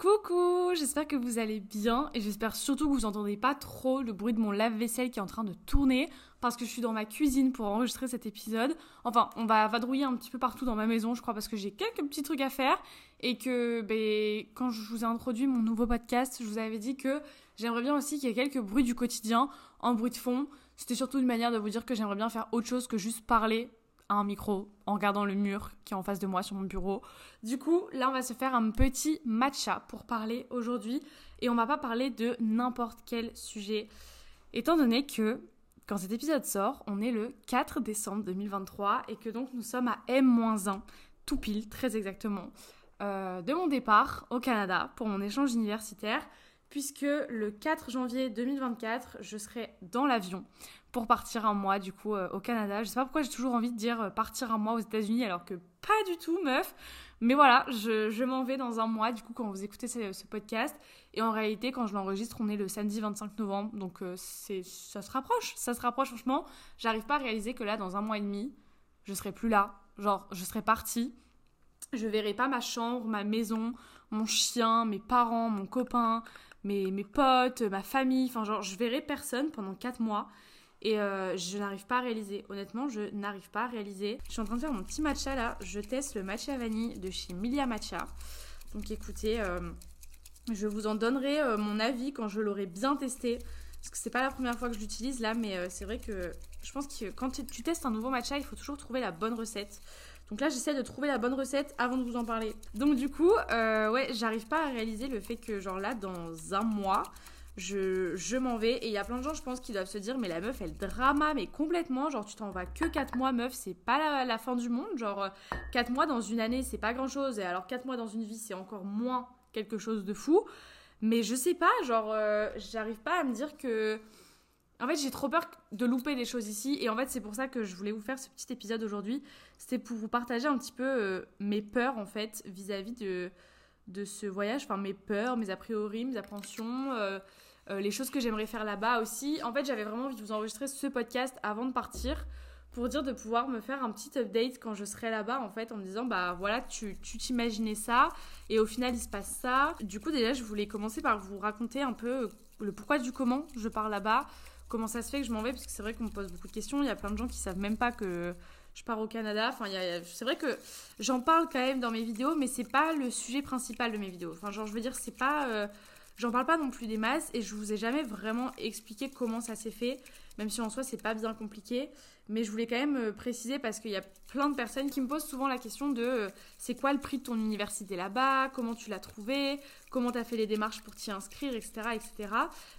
Coucou, j'espère que vous allez bien et j'espère surtout que vous entendez pas trop le bruit de mon lave-vaisselle qui est en train de tourner parce que je suis dans ma cuisine pour enregistrer cet épisode. Enfin, on va vadrouiller un petit peu partout dans ma maison, je crois, parce que j'ai quelques petits trucs à faire et que ben, quand je vous ai introduit mon nouveau podcast, je vous avais dit que j'aimerais bien aussi qu'il y ait quelques bruits du quotidien en bruit de fond. C'était surtout une manière de vous dire que j'aimerais bien faire autre chose que juste parler un micro en regardant le mur qui est en face de moi sur mon bureau. Du coup, là, on va se faire un petit matcha pour parler aujourd'hui et on va pas parler de n'importe quel sujet. Étant donné que quand cet épisode sort, on est le 4 décembre 2023 et que donc nous sommes à M-1, tout pile, très exactement, euh, de mon départ au Canada pour mon échange universitaire puisque le 4 janvier 2024, je serai dans l'avion pour partir un mois du coup euh, au Canada. Je sais pas pourquoi j'ai toujours envie de dire euh, partir un mois aux États-Unis alors que pas du tout, meuf. Mais voilà, je, m'en vais dans un mois du coup quand vous écoutez ce, podcast. Et en réalité, quand je l'enregistre, on est le samedi 25 novembre. Donc euh, ça se rapproche, ça se rapproche franchement. J'arrive pas à réaliser que là, dans un mois et demi, je serai plus là. Genre, je serai partie. Je verrai pas ma chambre, ma maison, mon chien, mes parents, mon copain, mes, mes potes, ma famille. Enfin, genre, je verrai personne pendant 4 mois. Et euh, je n'arrive pas à réaliser. Honnêtement, je n'arrive pas à réaliser. Je suis en train de faire mon petit matcha là. Je teste le matcha vanille de chez Milia Matcha. Donc écoutez, euh, je vous en donnerai euh, mon avis quand je l'aurai bien testé. Parce que c'est pas la première fois que je l'utilise là, mais c'est vrai que je pense que quand tu testes un nouveau matcha, il faut toujours trouver la bonne recette. Donc là, j'essaie de trouver la bonne recette avant de vous en parler. Donc du coup, ouais, j'arrive pas à réaliser le fait que genre là, dans un mois, je, m'en vais. Et il y a plein de gens, je pense, qui doivent se dire, mais la meuf, elle drama, mais complètement. Genre, tu t'en vas que 4 mois, meuf, c'est pas la, fin du monde. Genre, 4 mois dans une année, c'est pas grand chose. Et alors, 4 mois dans une vie, c'est encore moins quelque chose de fou. Mais je sais pas, genre, euh, j'arrive pas à me dire que. En fait, j'ai trop peur de louper des choses ici. Et en fait, c'est pour ça que je voulais vous faire ce petit épisode aujourd'hui. C'était pour vous partager un petit peu euh, mes peurs, en fait, vis-à-vis de, de ce voyage. Enfin, mes peurs, mes a priori, mes appréhensions. Euh, euh, les choses que j'aimerais faire là-bas aussi. En fait, j'avais vraiment envie de vous enregistrer ce podcast avant de partir pour dire de pouvoir me faire un petit update quand je serai là-bas en fait en me disant bah voilà tu t'imaginais ça et au final il se passe ça. Du coup déjà je voulais commencer par vous raconter un peu le pourquoi du comment je pars là-bas, comment ça se fait que je m'en vais parce que c'est vrai qu'on me pose beaucoup de questions, il y a plein de gens qui savent même pas que je pars au Canada. Enfin, c'est vrai que j'en parle quand même dans mes vidéos, mais c'est pas le sujet principal de mes vidéos. Enfin, genre, je veux dire, c'est pas. Euh, J'en parle pas non plus des masses et je vous ai jamais vraiment expliqué comment ça s'est fait, même si en soi c'est pas bien compliqué. Mais je voulais quand même euh, préciser parce qu'il y a plein de personnes qui me posent souvent la question de euh, c'est quoi le prix de ton université là-bas, comment tu l'as trouvé, comment tu as fait les démarches pour t'y inscrire, etc., etc.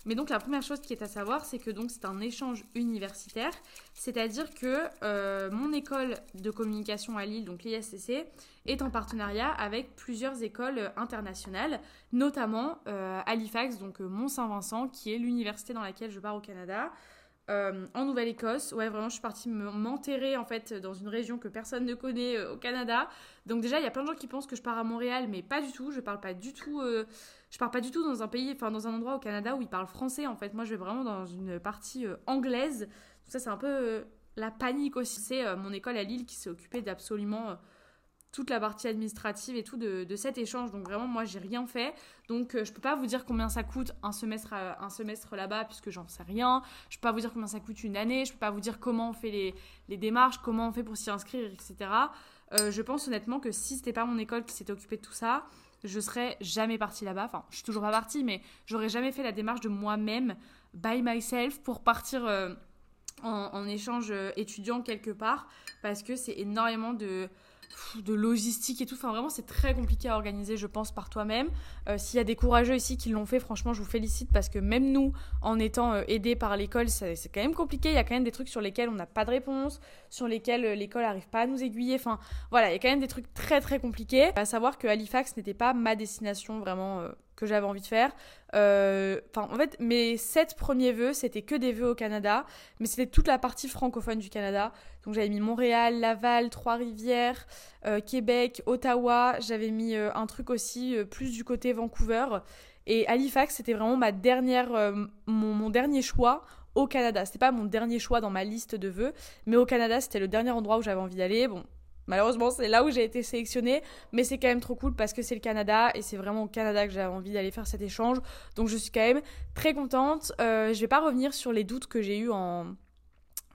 Mais donc la première chose qui est à savoir, c'est que donc c'est un échange universitaire, c'est-à-dire que euh, mon école de communication à Lille, donc l'ISCC, est en partenariat avec plusieurs écoles internationales, notamment euh, Halifax, donc euh, Mont-Saint-Vincent, qui est l'université dans laquelle je pars au Canada. Euh, en Nouvelle-Écosse. Ouais, vraiment, je suis partie m'enterrer en fait dans une région que personne ne connaît au Canada. Donc déjà, il y a plein de gens qui pensent que je pars à Montréal, mais pas du tout. Je parle pas du tout. je pars pas du tout dans un pays, enfin dans un endroit au Canada où ils parlent français. En fait, moi, je vais vraiment dans une partie anglaise. Donc ça, c'est un peu la panique aussi. C'est mon école à Lille qui s'est occupée d'absolument toute la partie administrative et tout de, cet échange. Donc vraiment, moi, j'ai rien fait. Donc, euh, je peux pas vous dire combien ça coûte un semestre, un semestre là-bas, puisque j'en sais rien. Je peux pas vous dire combien ça coûte une année. Je peux pas vous dire comment on fait les, les démarches, comment on fait pour s'y inscrire, etc. Euh, je pense honnêtement que si c'était pas mon école qui s'était occupée de tout ça, je serais jamais partie là-bas. Enfin, je suis toujours pas partie, mais j'aurais jamais fait la démarche de moi-même, by myself, pour partir euh, en, échange étudiant quelque part, parce que c'est énormément de de logistique et tout. Enfin, vraiment, c'est très compliqué à organiser, je pense, par toi-même. Euh, s'il y a des courageux ici qui l'ont fait, franchement, je vous félicite parce que même nous, en étant euh, aidés par l'école, c'est quand même compliqué. Il y a quand même des trucs sur lesquels on n'a pas de réponse, sur lesquels euh, l'école n'arrive pas à nous aiguiller. Enfin, voilà, il y a quand même des trucs très très compliqués. À savoir que Halifax n'était pas ma destination vraiment que j'avais envie de faire. Euh, enfin, en fait, mes sept premiers vœux, c'était que des vœux au Canada, mais c'était toute la partie francophone du Canada. Donc j'avais mis Montréal, Laval, Trois-Rivières, euh, Québec, Ottawa. J'avais mis euh, un truc aussi plus du côté Vancouver. Et Halifax, c'était vraiment ma dernière, mon, mon, dernier choix au Canada. C'était pas mon dernier choix dans ma liste de vœux, mais au Canada, c'était le dernier endroit où j'avais envie d'aller. Bon, Malheureusement, c'est là où j'ai été sélectionnée, mais c'est quand même trop cool parce que c'est le Canada et c'est vraiment au Canada que j'avais envie d'aller faire cet échange. Donc je suis quand même très contente. Euh, je vais pas revenir sur les doutes que j'ai eu en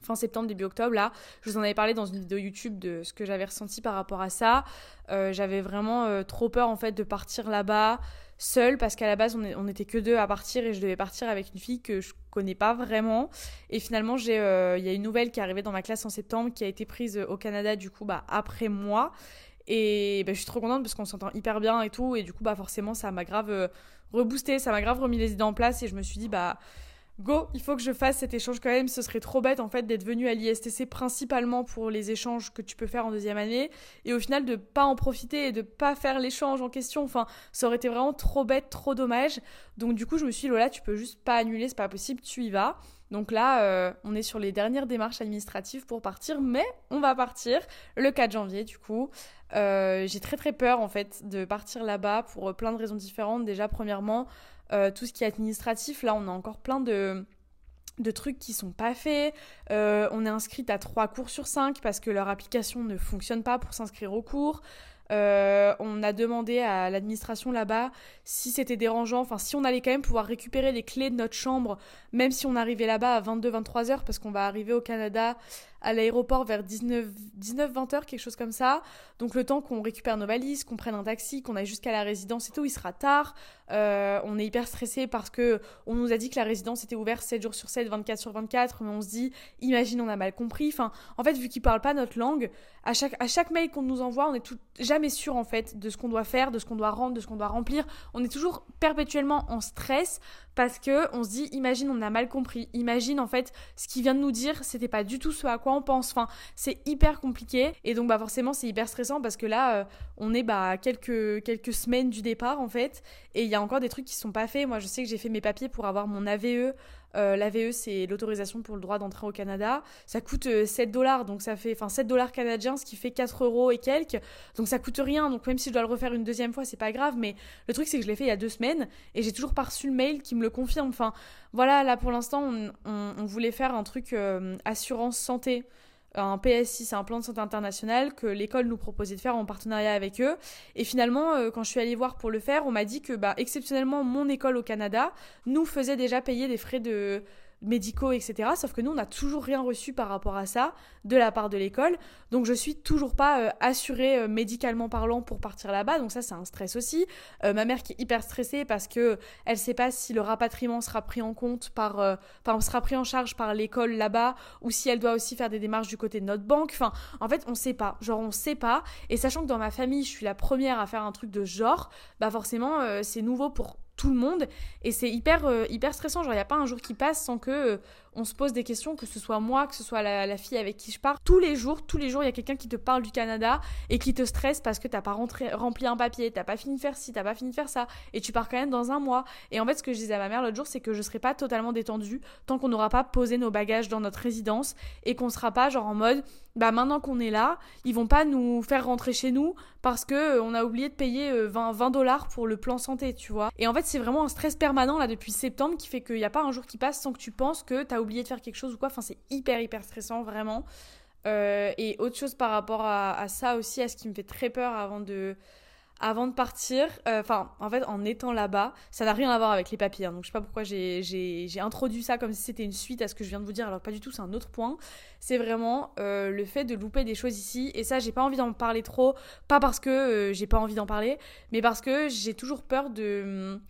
fin septembre, début octobre, là, je vous en avais parlé dans une vidéo YouTube de ce que j'avais ressenti par rapport à ça. Euh, j'avais vraiment euh, trop peur en fait de partir là-bas seule parce qu'à la base on, on, était que deux à partir et je devais partir avec une fille que je connais pas vraiment. Et finalement, euh, il y a une nouvelle qui est arrivée dans ma classe en septembre qui a été prise au Canada du coup bah, après moi. Et bah, je suis trop contente parce qu'on s'entend hyper bien et tout. Et du coup, bah forcément, ça m'a grave reboosté, ça m'a grave remis les idées en place et je me suis dit bah go, il faut que je fasse cet échange quand même. Ce serait trop bête en fait d'être venu à l'ISTC principalement pour les échanges que tu peux faire en deuxième année et au final de pas en profiter et de pas faire l'échange en question. Enfin, ça aurait été vraiment trop bête, trop dommage. Donc du coup, je me suis dit Lola, tu peux juste pas annuler, c'est pas possible, tu y vas. Donc là, euh, on est sur les dernières démarches administratives pour partir, mais on va partir le 4 janvier du coup. Euh, j'ai très très peur en fait de partir là-bas pour plein de raisons différentes. Déjà, premièrement, euh, tout ce qui est administratif, là, on a encore plein de, trucs qui sont pas faits. Euh, on est inscrite à 3 cours sur 5 parce que leur application ne fonctionne pas pour s'inscrire aux cours. Euh, on a demandé à l'administration là-bas si c'était dérangeant, enfin si on allait quand même pouvoir récupérer les clés de notre chambre, même si on arrivait là-bas à 22-23 heures, parce qu'on va arriver au Canada à l'aéroport vers 19-20 heures, quelque chose comme ça. Donc le temps qu'on récupère nos valises, qu'on prenne un taxi, qu'on aille jusqu'à la résidence et tout, il sera tard. Euh, on est hyper stressé parce que on nous a dit que la résidence était ouverte 7 jours sur 7, 24 sur 24, mais on se dit, imagine, on a mal compris. Enfin, en fait, vu qu'ils parlent pas notre langue, à chaque, à chaque mail qu'on nous envoie, on est tout, jamais sûr en fait de ce qu'on doit faire, de ce qu'on doit rendre, de ce qu'on doit remplir. On est toujours perpétuellement en stress parce que on se dit imagine on a mal compris, imagine en fait ce qu'il vient de nous dire, c'était pas du tout ce à quoi on pense. Enfin, c'est hyper compliqué et donc bah forcément c'est hyper stressant parce que là euh, on est bah quelques quelques semaines du départ en fait et il y a encore des trucs qui sont pas faits. Moi je sais que j'ai fait mes papiers pour avoir mon AVE euh, L'AVE, c'est l'autorisation pour le droit d'entrer au Canada. Ça coûte 7 euh, dollars, donc ça fait, enfin 7 dollars canadiens, ce qui fait 4 euros et quelques. Donc ça coûte rien. Donc même si je dois le refaire une deuxième fois, c'est pas grave. Mais le truc, c'est que je l'ai fait il y a deux semaines et j'ai toujours pas reçu le mail qui me le confirme. Enfin, voilà, là pour l'instant, on, voulait faire un truc euh, assurance santé un PSI, c'est un plan de santé international que l'école nous proposait de faire en partenariat avec eux. Et finalement, euh, quand je suis allée voir pour le faire, on m'a dit que, bah, exceptionnellement, mon école au Canada nous faisait déjà payer des frais de médicaux, etc. Sauf que nous, on n'a toujours rien reçu par rapport à ça de la part de l'école. Donc, je suis toujours pas euh, assurée euh, médicalement parlant pour partir là-bas. Donc, ça, c'est un stress aussi. Euh, ma mère qui est hyper stressée parce que elle sait pas si le rapatriement sera pris en compte par, enfin, sera pris en charge par l'école là-bas ou si elle doit aussi faire des démarches du côté de notre banque. Enfin, en fait, on sait pas. Genre, on sait pas. Et sachant que dans ma famille, je suis la première à faire un truc de genre, bah forcément, c'est nouveau pour tout le monde. Et c'est hyper euh, hyper stressant. Genre il y a pas un jour qui passe sans que euh, on se pose des questions, que ce soit moi, que ce soit la, fille avec qui je pars. Tous les jours, tous les jours, il y a quelqu'un qui te parle du Canada et qui te stresse parce que t'as pas rentré, rempli un papier, t'as pas fini de faire ci, t'as pas fini de faire ça, et tu pars quand même dans un mois. Et en fait, ce que je disais à ma mère l'autre jour, c'est que je serai pas totalement détendue tant qu'on n'aura pas posé nos bagages dans notre résidence et qu'on sera pas genre en mode, bah maintenant qu'on est là, ils vont pas nous faire rentrer chez nous parce que euh, on a oublié de payer 20 euh, dollars pour le plan santé, tu vois. Et en fait, c'est vraiment un stress permanent là depuis septembre qui fait qu'il n'y a pas un jour qui passe sans que tu penses que t'as oublié de faire quelque chose ou quoi. Enfin, c'est hyper, hyper stressant, vraiment. Euh, et autre chose par rapport à, ça aussi, à ce qui me fait très peur avant de, avant de partir, euh, enfin, en fait, en étant là-bas, ça n'a rien à voir avec les papiers. Hein. donc, je sais pas pourquoi j'ai introduit ça comme si c'était une suite à ce que je viens de vous dire, alors pas du tout, c'est un autre point. C'est vraiment euh, le fait de louper des choses ici. Et ça, j'ai pas envie d'en parler trop. Pas parce que j'ai pas envie d'en parler, mais parce que j'ai toujours peur de hum,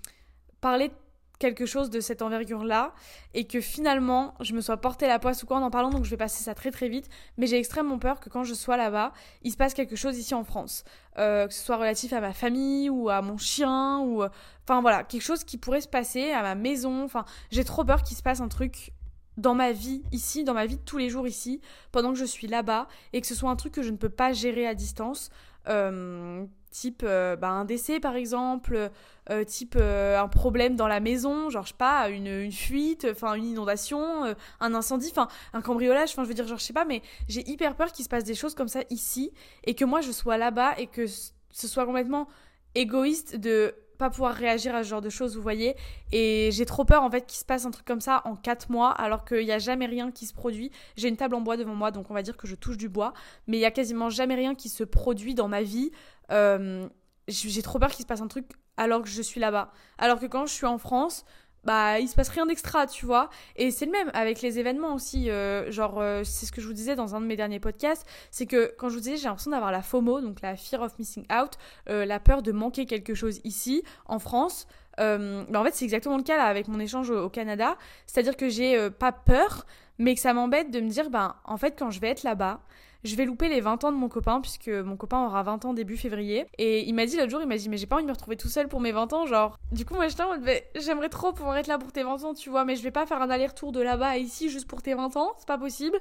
parler quelque chose de cette envergure-là et que finalement je me sois porté la poisse ou quoi en en parlant donc je vais passer ça très très vite. Mais j'ai extrêmement peur que quand je sois là-bas il se passe quelque chose ici en France. Euh, que ce soit relatif à ma famille ou à mon chien ou enfin voilà quelque chose qui pourrait se passer à ma maison. Enfin j'ai trop peur qu'il se passe un truc dans ma vie ici, dans ma vie de tous les jours ici, pendant que je suis là-bas, et que ce soit un truc que je ne peux pas gérer à distance, euh, type euh, bah, un décès par exemple, euh, type euh, un problème dans la maison, genre je sais pas, une, fuite, enfin une inondation, un incendie, enfin un cambriolage, enfin je veux dire genre je sais pas, mais j'ai hyper peur qu'il se passe des choses comme ça ici et que moi je sois là-bas et que ce soit complètement égoïste de pas pouvoir réagir à ce genre de choses, vous voyez. Et j'ai trop peur en fait qu'il se passe un truc comme ça en 4 mois alors qu'il n'y a jamais rien qui se produit. J'ai une table en bois devant moi donc on va dire que je touche du bois, mais il y a quasiment jamais rien qui se produit dans ma vie. Euh, j'ai trop peur qu'il se passe un truc alors que je suis là-bas. Alors que quand je suis en France, bah il se passe rien d'extra, tu vois. Et c'est le même avec les événements aussi. Euh, genre, euh, c'est ce que je vous disais dans un de mes derniers podcasts, c'est que quand je vous disais, j'ai l'impression d'avoir la FOMO, donc la fear of missing out, la peur de manquer quelque chose ici, en France. bah en fait, c'est exactement le cas là avec mon échange au, au Canada. C'est-à-dire que j'ai pas peur, mais que ça m'embête de me dire, ben en fait, quand je vais être là-bas, je vais louper les 20 ans de mon copain, puisque mon copain aura 20 ans début février. Et il m'a dit l'autre jour, il m'a dit, mais j'ai pas envie de me retrouver tout seul pour mes 20 ans, genre. Du coup, moi, j'étais en mode, j'aimerais trop pouvoir être là pour tes 20 ans, tu vois, mais je vais pas faire un aller-retour de là-bas à ici juste pour tes 20 ans, c'est pas possible.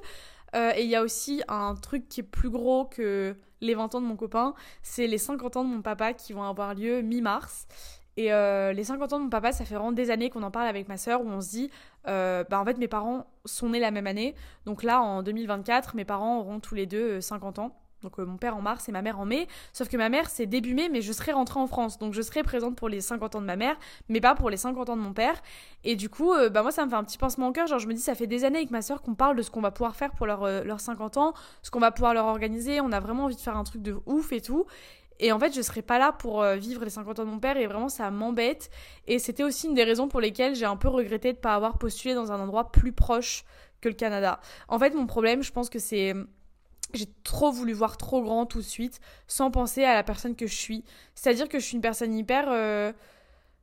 Euh, et il y a aussi un truc qui est plus gros que les 20 ans de mon copain, c'est les 50 ans de mon papa qui vont avoir lieu mi-mars. Et euh, les 50 ans de mon papa, ça fait vraiment des années qu'on en parle avec ma sœur, où on se dit, euh, bah en fait mes parents sont nés la même année. Donc là, en 2024, mes parents auront tous les deux 50 euh, ans. Donc mon père en mars et ma mère en mai. Sauf que ma mère, c'est début mai, mais je serai rentrée en France. Donc je serai présente pour les 50 ans de ma mère, mais pas pour les 50 ans de mon père. Et du coup, bah moi, ça me fait un petit pincement au cœur. Genre, je me dis, ça fait des années avec ma sœur qu'on parle de ce qu'on va pouvoir faire pour leurs 50 ans, ce qu'on va pouvoir leur organiser. On a vraiment envie de faire un truc de ouf et tout. Et en fait, je serais pas là pour euh, vivre les 50 ans de mon père et vraiment ça m'embête. Et c'était aussi une des raisons pour lesquelles j'ai un peu regretté de pas avoir postulé dans un endroit plus proche que le Canada. En fait, mon problème, je pense que c'est j'ai trop voulu voir trop grand tout de suite sans penser à la personne que je suis. C'est-à-dire que je suis une personne hyper euh,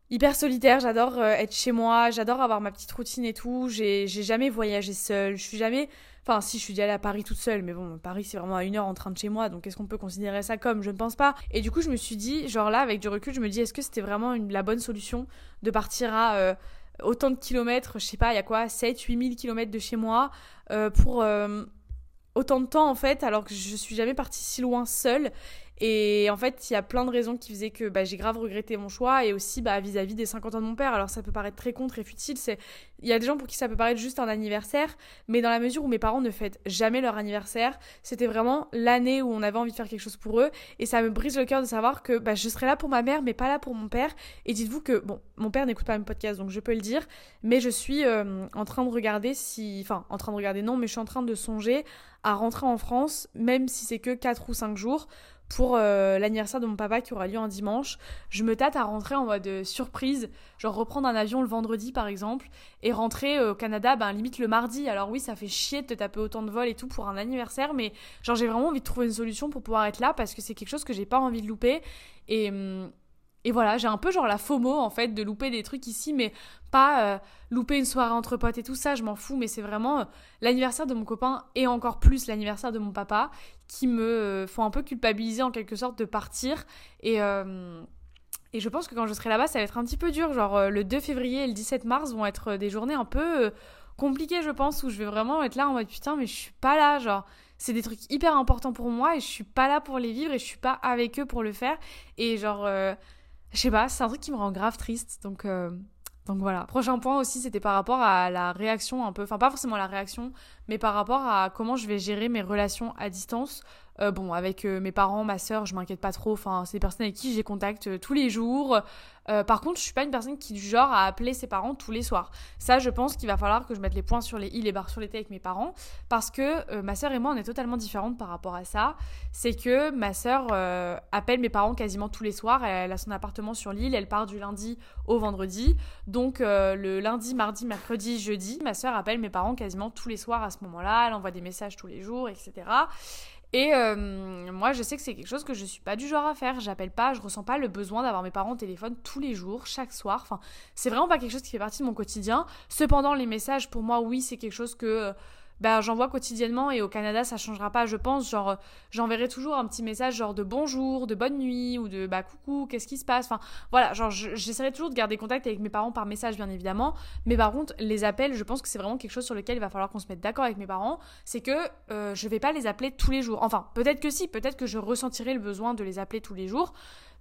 hyper solitaire, j'adore euh, être chez moi, j'adore avoir ma petite routine et tout. J'ai jamais voyagé seule, je suis jamais Enfin, si je suis allée à Paris toute seule, mais bon, Paris c'est vraiment à une heure en train de chez moi, donc est-ce qu'on peut considérer ça comme Je ne pense pas. Et du coup, je me suis dit, genre là, avec du recul, je me dis, est-ce que c'était vraiment la bonne solution de partir à euh, autant de kilomètres, je sais pas, il y a quoi, 7, 8 000 kilomètres de chez moi, euh, pour autant de temps en fait, alors que je suis jamais partie si loin seule. Et en fait, il y a plein de raisons qui faisaient que bah, j'ai grave regretté mon choix et aussi bah, vis-à-vis des 50 ans de mon père. Alors ça peut paraître très con, très futile. Il y a des gens pour qui ça peut paraître juste un anniversaire, mais dans la mesure où mes parents ne fêtent jamais leur anniversaire, c'était vraiment l'année où on avait envie de faire quelque chose pour eux. Et ça me brise le cœur de savoir que bah, je serai là pour ma mère, mais pas là pour mon père. Et dites-vous que, bon, mon père n'écoute pas mes podcasts, donc je peux le dire, mais je suis euh, en train de regarder si... Enfin, en train de regarder, non, mais je suis en train de songer à rentrer en France, même si c'est que 4 ou 5 jours, pour euh, l'anniversaire de mon papa qui aura lieu un dimanche. Je me tâte à rentrer en mode euh, surprise, genre reprendre un avion le vendredi par exemple, et rentrer euh, au Canada, ben limite le mardi. Alors oui, ça fait chier de te taper autant de vols et tout pour un anniversaire, mais genre j'ai vraiment envie de trouver une solution pour pouvoir être là parce que c'est quelque chose que j'ai pas envie de louper. Et. Hum, et voilà, j'ai un peu genre la FOMO en fait de louper des trucs ici, mais pas louper une soirée entre potes et tout ça, je m'en fous, mais c'est vraiment l'anniversaire de mon copain et encore plus l'anniversaire de mon papa qui me euh, font un peu culpabiliser en quelque sorte de partir. Et, et je pense que quand je serai là-bas, ça va être un petit peu dur. Genre le 2 février et le 17 mars vont être des journées un peu compliquées, je pense, où je vais vraiment être là en mode putain, mais je suis pas là, genre c'est des trucs hyper importants pour moi et je suis pas là pour les vivre et je suis pas avec eux pour le faire et genre je sais pas, c'est un truc qui me rend grave triste. Donc, euh, donc voilà. Prochain point aussi, c'était par rapport à la réaction un peu, enfin pas forcément la réaction, mais par rapport à comment je vais gérer mes relations à distance. Euh, bon, avec euh, mes parents, ma soeur, je m'inquiète pas trop. Enfin, c'est des personnes avec qui j'ai contact euh, tous les jours. par contre, je suis pas une personne qui du genre à appeler ses parents tous les soirs. Ça, je pense qu'il va falloir que je mette les points sur les i, les barres sur les t avec mes parents, parce que ma soeur et moi, on est totalement différentes par rapport à ça. C'est que ma soeur appelle mes parents quasiment tous les soirs. Elle a son appartement sur l'île. Elle part du lundi au vendredi. Donc le lundi, mardi, mercredi, jeudi, ma soeur appelle mes parents quasiment tous les soirs à ce moment-là. Elle envoie des messages tous les jours, etc. Et euh, moi, je sais que c'est quelque chose que je suis pas du genre à faire. J'appelle pas, je ressens pas le besoin d'avoir mes parents au téléphone tous les jours, chaque soir. Enfin, c'est vraiment pas quelque chose qui fait partie de mon quotidien. Cependant, les messages, pour moi, oui, c'est quelque chose que bah, j'en vois quotidiennement et au Canada ça changera pas je pense. Genre j'enverrai toujours un petit message genre de bonjour de bonne nuit ou de bah coucou qu'est-ce qui se passe? Enfin voilà genre j'essaierai toujours de garder contact avec mes parents par message bien évidemment. Mais par contre les appels je pense que c'est vraiment quelque chose sur lequel il va falloir qu'on se mette d'accord avec mes parents. C'est que euh, je vais pas les appeler tous les jours. Enfin peut-être que si peut-être que je ressentirai le besoin de les appeler tous les jours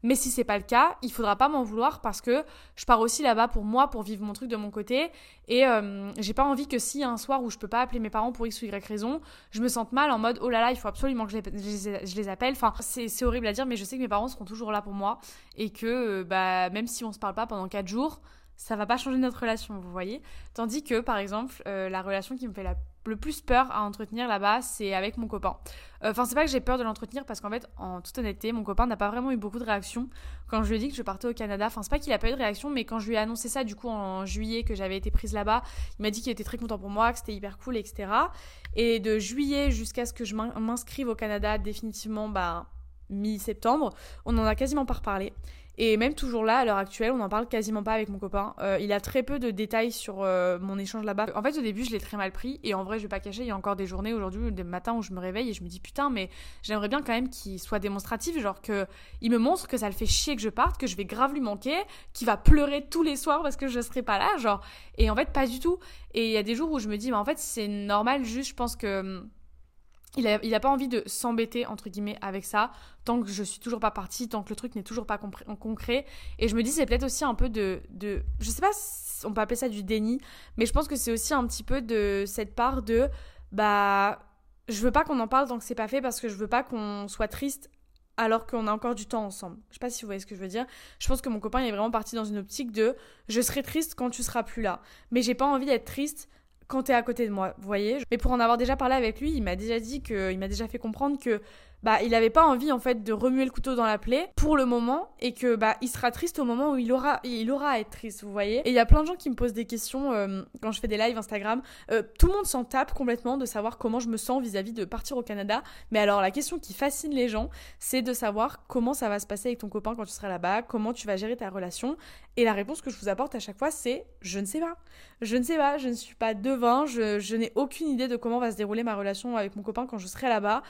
Mais si c'est pas le cas, il faudra pas m'en vouloir parce que je pars aussi là-bas pour moi, pour vivre mon truc de mon côté. Et euh, j'ai pas envie que si un soir où je peux pas appeler mes parents pour X ou Y raison, je me sente mal en mode oh là là, il faut absolument que je les, appelle. Enfin, c'est horrible à dire, mais je sais que mes parents seront toujours là pour moi et que euh, bah, même si on se parle pas pendant 4 jours, ça va pas changer notre relation, vous voyez. Tandis que, par exemple, euh, la relation qui me fait le plus peur à entretenir là-bas, c'est avec mon copain. Euh, enfin, c'est pas que j'ai peur de l'entretenir parce qu'en fait, en toute honnêteté, mon copain n'a pas vraiment eu beaucoup de réactions quand je lui ai dit que je partais au Canada. Enfin, c'est pas qu'il a pas eu de réaction, mais quand je lui ai annoncé ça, du coup, en juillet, que j'avais été prise là-bas, il m'a dit qu'il était très content pour moi, que c'était hyper cool, etc. Et de juillet jusqu'à ce que je m'inscrive au Canada définitivement, bah, mi-septembre, on en a quasiment pas reparlé. Et même toujours là, à l'heure actuelle, on n'en parle quasiment pas avec mon copain. Euh, il a très peu de détails sur euh, mon échange là-bas. En fait, au début, je l'ai très mal pris. Et en vrai, je vais pas cacher, il y a encore des journées aujourd'hui, des matins où je me réveille et je me dis putain, mais j'aimerais bien quand même qu'il soit démonstratif. Genre qu'il me montre que ça le fait chier que je parte, que je vais grave lui manquer, qu'il va pleurer tous les soirs parce que je serai pas là. Genre. Et en fait, pas du tout. Et il y a des jours où je me dis, mais en fait, c'est normal, juste, je pense que hum, il a, pas envie de s'embêter entre guillemets avec ça tant que je suis toujours pas partie tant que le truc n'est toujours pas concret et je me dis c'est peut-être aussi un peu de de je sais pas si on peut appeler ça du déni mais je pense que c'est aussi un petit peu de cette part de bah je veux pas qu'on en parle tant que c'est pas fait parce que je veux pas qu'on soit triste alors qu'on a encore du temps ensemble. Je sais pas si vous voyez ce que je veux dire. Je pense que mon copain est vraiment parti dans une optique de je serai triste quand tu seras plus là. Mais j'ai pas envie d'être triste quand t'es à côté de moi, vous voyez. Mais pour en avoir déjà parlé avec lui, il m'a déjà dit que, il m'a déjà fait comprendre que bah il avait pas envie en fait de remuer le couteau dans la plaie pour le moment et que bah il sera triste au moment où il aura il aura à être triste vous voyez. Et il y a plein de gens qui me posent des questions euh, quand je fais des lives Instagram. Euh, tout le monde s'en tape complètement de savoir comment je me sens vis-à-vis de partir au Canada. Mais alors la question qui fascine les gens c'est de savoir comment ça va se passer avec ton copain quand tu seras là-bas comment tu vas gérer ta relation. Et la réponse que je vous apporte à chaque fois c'est je ne sais pas. Je ne sais pas je ne suis pas devin je, je n'ai aucune idée de comment va se dérouler ma relation avec mon copain quand je serai là-bas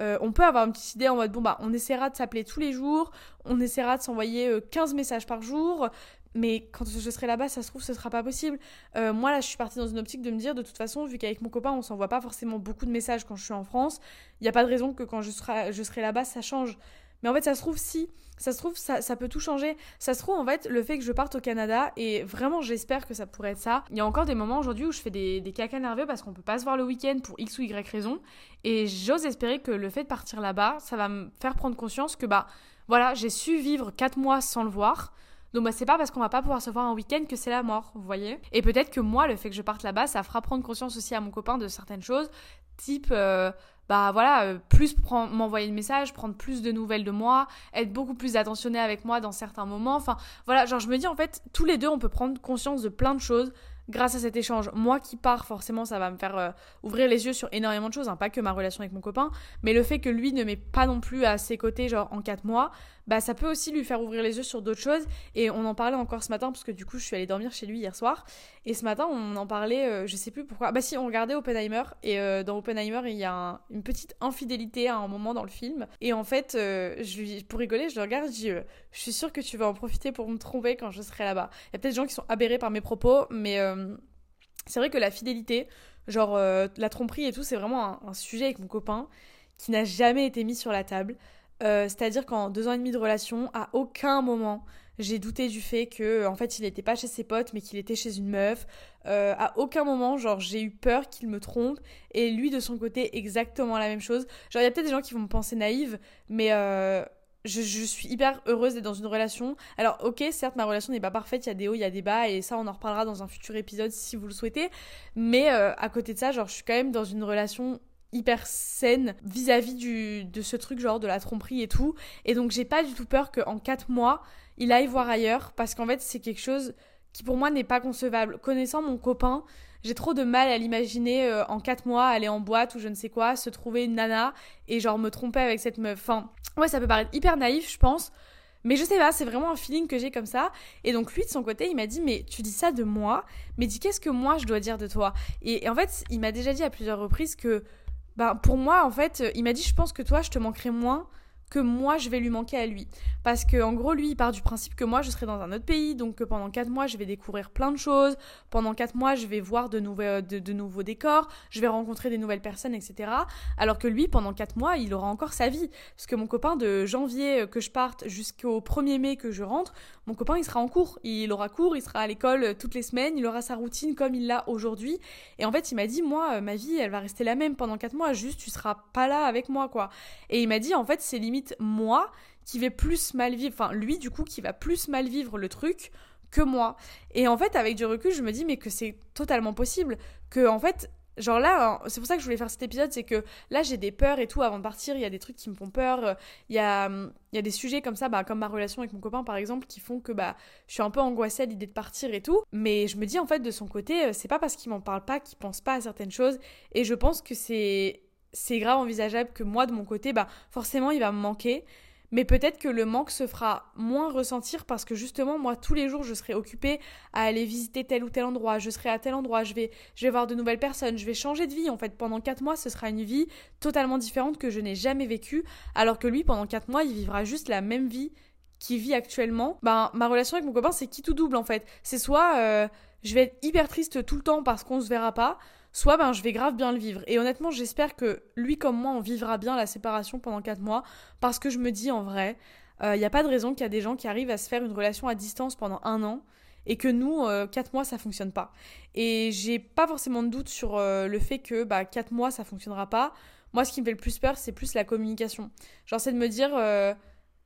euh, on peut avoir une petite idée en mode bon bah on essaiera de s'appeler tous les jours, on essaiera de s'envoyer 15 euh, messages par jour, mais quand je serai là-bas, ça se trouve, ce sera pas possible. Euh, moi, là, je suis partie dans une optique de me dire, de toute façon, vu qu'avec mon copain, on s'envoie pas forcément beaucoup de messages quand je suis en France, il n'y a pas de raison que quand je serai, je serai là-bas, ça change. Mais en fait, ça se trouve, si. Ça se trouve, ça, ça, peut tout changer. Ça se trouve, en fait, le fait que je parte au Canada, et vraiment, j'espère que ça pourrait être ça. Il y a encore des moments aujourd'hui où je fais des, des nerveux parce qu'on peut pas se voir le week-end pour X ou Y raison. Et j'ose espérer que le fait de partir là-bas, ça va me faire prendre conscience que, bah, voilà, j'ai su vivre 4 mois sans le voir. Donc bah c'est pas parce qu'on va pas pouvoir se voir un week-end que c'est la mort, vous voyez. Et peut-être que moi, le fait que je parte là-bas, ça fera prendre conscience aussi à mon copain de certaines choses, type euh, bah voilà, euh, plus m'envoyer de messages, prendre plus de nouvelles de moi, être beaucoup plus attentionné avec moi dans certains moments. Enfin voilà, genre je me dis en fait, tous les deux on peut prendre conscience de plein de choses grâce à cet échange. Moi qui pars, forcément, ça va me faire euh, ouvrir les yeux sur énormément de choses, hein, pas que ma relation avec mon copain, mais le fait que lui ne m'ait pas non plus à ses côtés, genre en 4 mois, bah ça peut aussi lui faire ouvrir les yeux sur d'autres choses. Et on en parlait encore ce matin, parce que du coup, je suis allée dormir chez lui hier soir. Et ce matin, on en parlait, euh, je sais plus pourquoi. Bah si, on regardait Oppenheimer, et euh, dans Oppenheimer, il y a une petite infidélité à un moment dans le film. Et en fait, je lui, pour rigoler, je le regarde, je dis, je suis sûre que tu vas en profiter pour me tromper quand je serai là-bas. Il y a peut-être des gens qui sont aberrés par mes propos, mais c'est vrai que la fidélité, genre euh, la tromperie et tout, c'est vraiment un, sujet avec mon copain qui n'a jamais été mis sur la table. Euh, c'est-à-dire qu'en deux ans et demi de relation, à aucun moment j'ai douté du fait que en fait il n'était pas chez ses potes mais qu'il était chez une meuf. Euh, à aucun moment, genre j'ai eu peur qu'il me trompe et lui de son côté exactement la même chose. Genre il y a peut-être des gens qui vont me penser naïve, mais je, suis hyper heureuse d'être dans une relation. Alors, ok, certes, ma relation n'est pas parfaite, il y a des hauts, il y a des bas, et ça, on en reparlera dans un futur épisode si vous le souhaitez. Mais euh, à côté de ça, genre, je suis quand même dans une relation hyper saine vis-à-vis de ce truc, genre de la tromperie et tout. Et donc, j'ai pas du tout peur qu'en 4 mois, il aille voir ailleurs, parce qu'en fait, c'est quelque chose qui pour moi n'est pas concevable. Connaissant mon copain, j'ai trop de mal à l'imaginer euh, en 4 mois aller en boîte ou je ne sais quoi, se trouver une nana et genre me tromper avec cette meuf. Enfin, ouais, ça peut paraître hyper naïf, je pense. Mais je sais pas, c'est vraiment un feeling que j'ai comme ça. Et donc lui, de son côté, il m'a dit, mais tu dis ça de moi, mais dis qu'est-ce que moi je dois dire de toi? Et, en fait, il m'a déjà dit à plusieurs reprises que, ben, pour moi, en fait, il m'a dit, je pense que toi, je te manquerai moins que moi je vais lui manquer à lui. Parce que en gros, lui, il part du principe que moi je serai dans un autre pays, donc que pendant 4 mois je vais découvrir plein de choses, pendant 4 mois je vais voir de, nouveaux, de, nouveaux décors, je vais rencontrer des nouvelles personnes, etc. Alors que lui, pendant 4 mois, il aura encore sa vie. Parce que mon copain, de janvier que je parte jusqu'au 1er mai que je rentre, mon copain il sera en cours. Il aura cours, il sera à l'école toutes les semaines, il aura sa routine comme il l'a aujourd'hui. Et en fait, il m'a dit, moi, ma vie, elle va rester la même pendant 4 mois, juste tu seras pas là avec moi, quoi. Et il m'a dit, en fait, c'est limite moi qui vais plus mal vivre, enfin lui du coup qui va plus mal vivre le truc que moi. Et en fait, avec du recul, je me dis mais que c'est totalement possible, que en fait, genre là, c'est pour ça que je voulais faire cet épisode, c'est que là j'ai des peurs et tout avant de partir, il y a des trucs qui me font peur, il y a, y a des sujets comme ça, bah, comme ma relation avec mon copain par exemple, qui font que bah, je suis un peu angoissée à l'idée de partir et tout. Mais je me dis en fait de son côté, c'est pas parce qu'il m'en parle pas qu'il pense pas à certaines choses, et je pense que c'est c'est grave envisageable que moi, de mon côté, bah, forcément, il va me manquer. Mais peut-être que le manque se fera moins ressentir parce que justement, moi, tous les jours, je serai occupée à aller visiter tel ou tel endroit, je serai à tel endroit, je vais, je vais voir de nouvelles personnes, je vais changer de vie. En fait, pendant 4 mois, ce sera une vie totalement différente que je n'ai jamais vécue. Alors que lui, pendant 4 mois, il vivra juste la même vie qu'il vit actuellement. Ben, ma relation avec mon copain, c'est qui tout double en fait? C'est soit euh, je vais être hyper triste tout le temps parce qu'on se verra pas, soit ben je vais grave bien le vivre. Et honnêtement, j'espère que lui comme moi, on vivra bien la séparation pendant 4 mois, parce que je me dis en vrai, il euh, n'y a pas de raison qu'il y a des gens qui arrivent à se faire une relation à distance pendant un an, et que nous, 4 euh, mois, ça fonctionne pas. Et j'ai pas forcément de doute sur euh, le fait que bah, 4 mois, ça fonctionnera pas. Moi, ce qui me fait le plus peur, c'est plus la communication. Genre, c'est de me dire,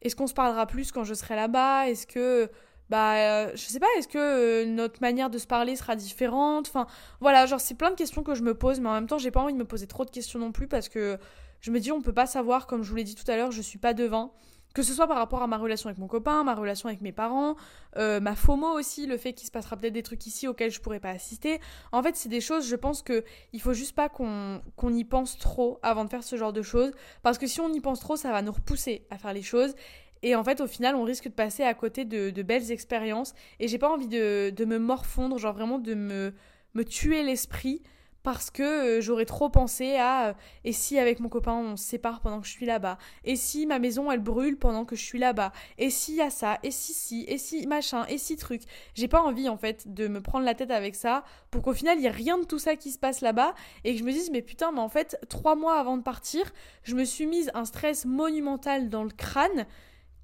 est-ce qu'on se parlera plus quand je serai là-bas? Est-ce que bah euh, je sais pas est-ce que euh, notre manière de se parler sera différente? Enfin voilà genre c'est plein de questions que je me pose mais en même temps j'ai pas envie de me poser trop de questions non plus parce que je me dis on peut pas savoir comme je vous l'ai dit tout à l'heure je suis pas devin que ce soit par rapport à ma relation avec mon copain, ma relation avec mes parents, euh, ma FOMO aussi, le fait qu'il se passera peut-être des trucs ici auxquels je pourrais pas assister. En fait, c'est des choses, je pense que il faut juste pas qu'on qu'on y pense trop avant de faire ce genre de choses, parce que si on y pense trop, ça va nous repousser à faire les choses. Et en fait, au final, on risque de passer à côté de, belles expériences. Et j'ai pas envie de, me morfondre, genre vraiment de me, me tuer l'esprit parce que euh, j'aurais trop pensé à euh, et si avec mon copain on se sépare pendant que je suis là-bas? Et si ma maison elle brûle pendant que je suis là-bas? Et si y a ça? Et si si et si machin? Et si truc? J'ai pas envie en fait de me prendre la tête avec ça pour qu'au final il y ait rien de tout ça qui se passe là-bas. Et que je me dise mais putain mais en fait trois mois avant de partir je me suis mise un stress monumental dans le crâne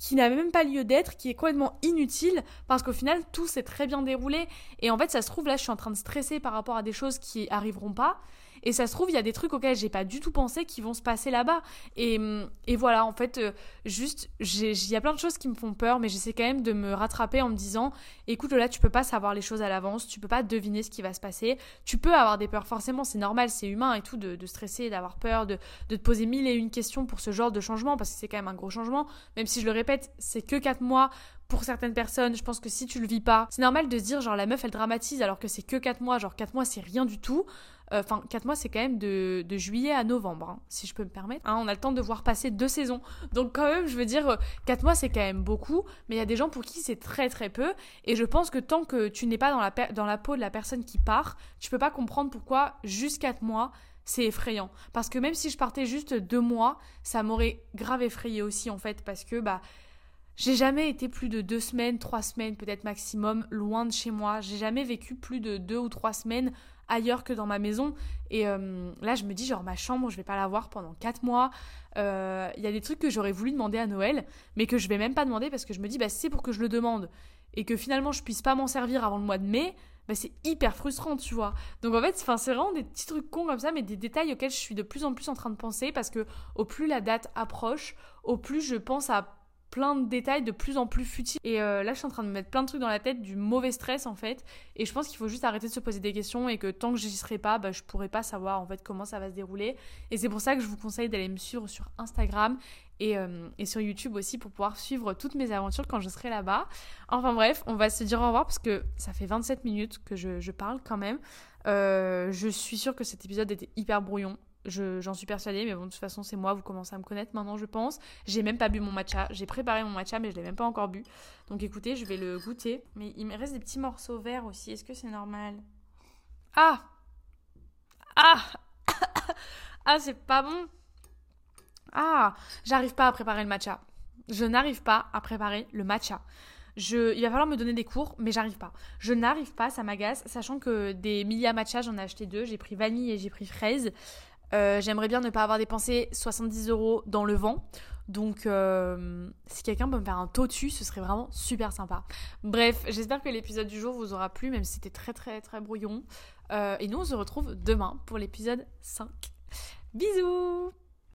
qui n'a même pas lieu d'être, qui est complètement inutile, parce qu'au final, tout s'est très bien déroulé. Et en fait, ça se trouve, là, je suis en train de stresser par rapport à des choses qui arriveront pas. Et ça se trouve, il y a des trucs auxquels j'ai pas du tout pensé qui vont se passer là-bas. Et, et, voilà, en fait, euh, juste, il y a plein de choses qui me font peur, mais j'essaie quand même de me rattraper en me disant écoute, là, tu peux pas savoir les choses à l'avance, tu peux pas deviner ce qui va se passer. Tu peux avoir des peurs, forcément, c'est normal, c'est humain et tout, de, de stresser, d'avoir peur, de, de te poser mille et une questions pour ce genre de changement, parce que c'est quand même un gros changement. Même si je le répète, c'est que 4 mois pour certaines personnes, je pense que si tu le vis pas, c'est normal de se dire genre la meuf elle dramatise alors que c'est que 4 mois, genre 4 mois c'est rien du tout. Euh, enfin, 4 mois, c'est quand même de, juillet à novembre, hein, si je peux me permettre. Hein, on a le temps de voir passer deux saisons. Donc quand même, je veux dire, 4 mois, c'est quand même beaucoup. Mais il y a des gens pour qui c'est très très peu. Et je pense que tant que tu n'es pas dans la, dans la peau de la personne qui part, tu peux pas comprendre pourquoi juste 4 mois, c'est effrayant. Parce que même si je partais juste deux mois, ça m'aurait grave effrayé aussi en fait. Parce que bah... J'ai jamais été plus de deux semaines, trois semaines peut-être maximum loin de chez moi. J'ai jamais vécu plus de deux ou trois semaines ailleurs que dans ma maison. Et euh, là, je me dis, genre, ma chambre, je vais pas la voir pendant 4 mois. Euh, il y a des trucs que j'aurais voulu demander à Noël, mais que je vais même pas demander parce que je me dis, bah, c'est pour que je le demande. Et que finalement, je puisse pas m'en servir avant le mois de mai, bah, c'est hyper frustrant, tu vois. Donc en fait, c'est vraiment des petits trucs cons comme ça, mais des détails auxquels je suis de plus en plus en train de penser parce que au plus la date approche, au plus je pense à plein de détails de plus en plus futiles. Et euh, là, je suis en train de me mettre plein de trucs dans la tête, du mauvais stress en fait. Et je pense qu'il faut juste arrêter de se poser des questions et que tant que j'y serai pas, bah, je pourrai pas savoir en fait comment ça va se dérouler. Et c'est pour ça que je vous conseille d'aller me suivre sur Instagram et, euh, sur YouTube aussi pour pouvoir suivre toutes mes aventures quand je serai là-bas. Enfin bref, on va se dire au revoir parce que ça fait 27 minutes que je, je parle quand même. Euh, je suis sûre que cet épisode était hyper brouillon. J'en suis persuadée, mais bon, de toute façon, c'est moi, vous commencez à me connaître maintenant, je pense. J'ai même pas bu mon matcha. J'ai préparé mon matcha, mais je l'ai même pas encore bu. Donc écoutez, je vais le goûter. Mais il me reste des petits morceaux verts aussi. Est-ce que c'est normal? Ah Ah Ah, c'est pas bon Ah, j'arrive pas à préparer le matcha. Je n'arrive pas à préparer le matcha. Je, il va falloir me donner des cours, mais j'arrive pas. Je n'arrive pas, ça m'agace, sachant que des Milia Matcha, j'en ai acheté deux. J'ai pris vanille et j'ai pris fraise. Euh, j'aimerais bien ne pas avoir dépensé 70 euros dans le vent. Donc, euh, si quelqu'un peut me faire un taux ce serait vraiment super sympa. Bref, j'espère que l'épisode du jour vous aura plu, même si c'était très très très brouillon. Euh, et nous, on se retrouve demain pour l'épisode 5. Bisous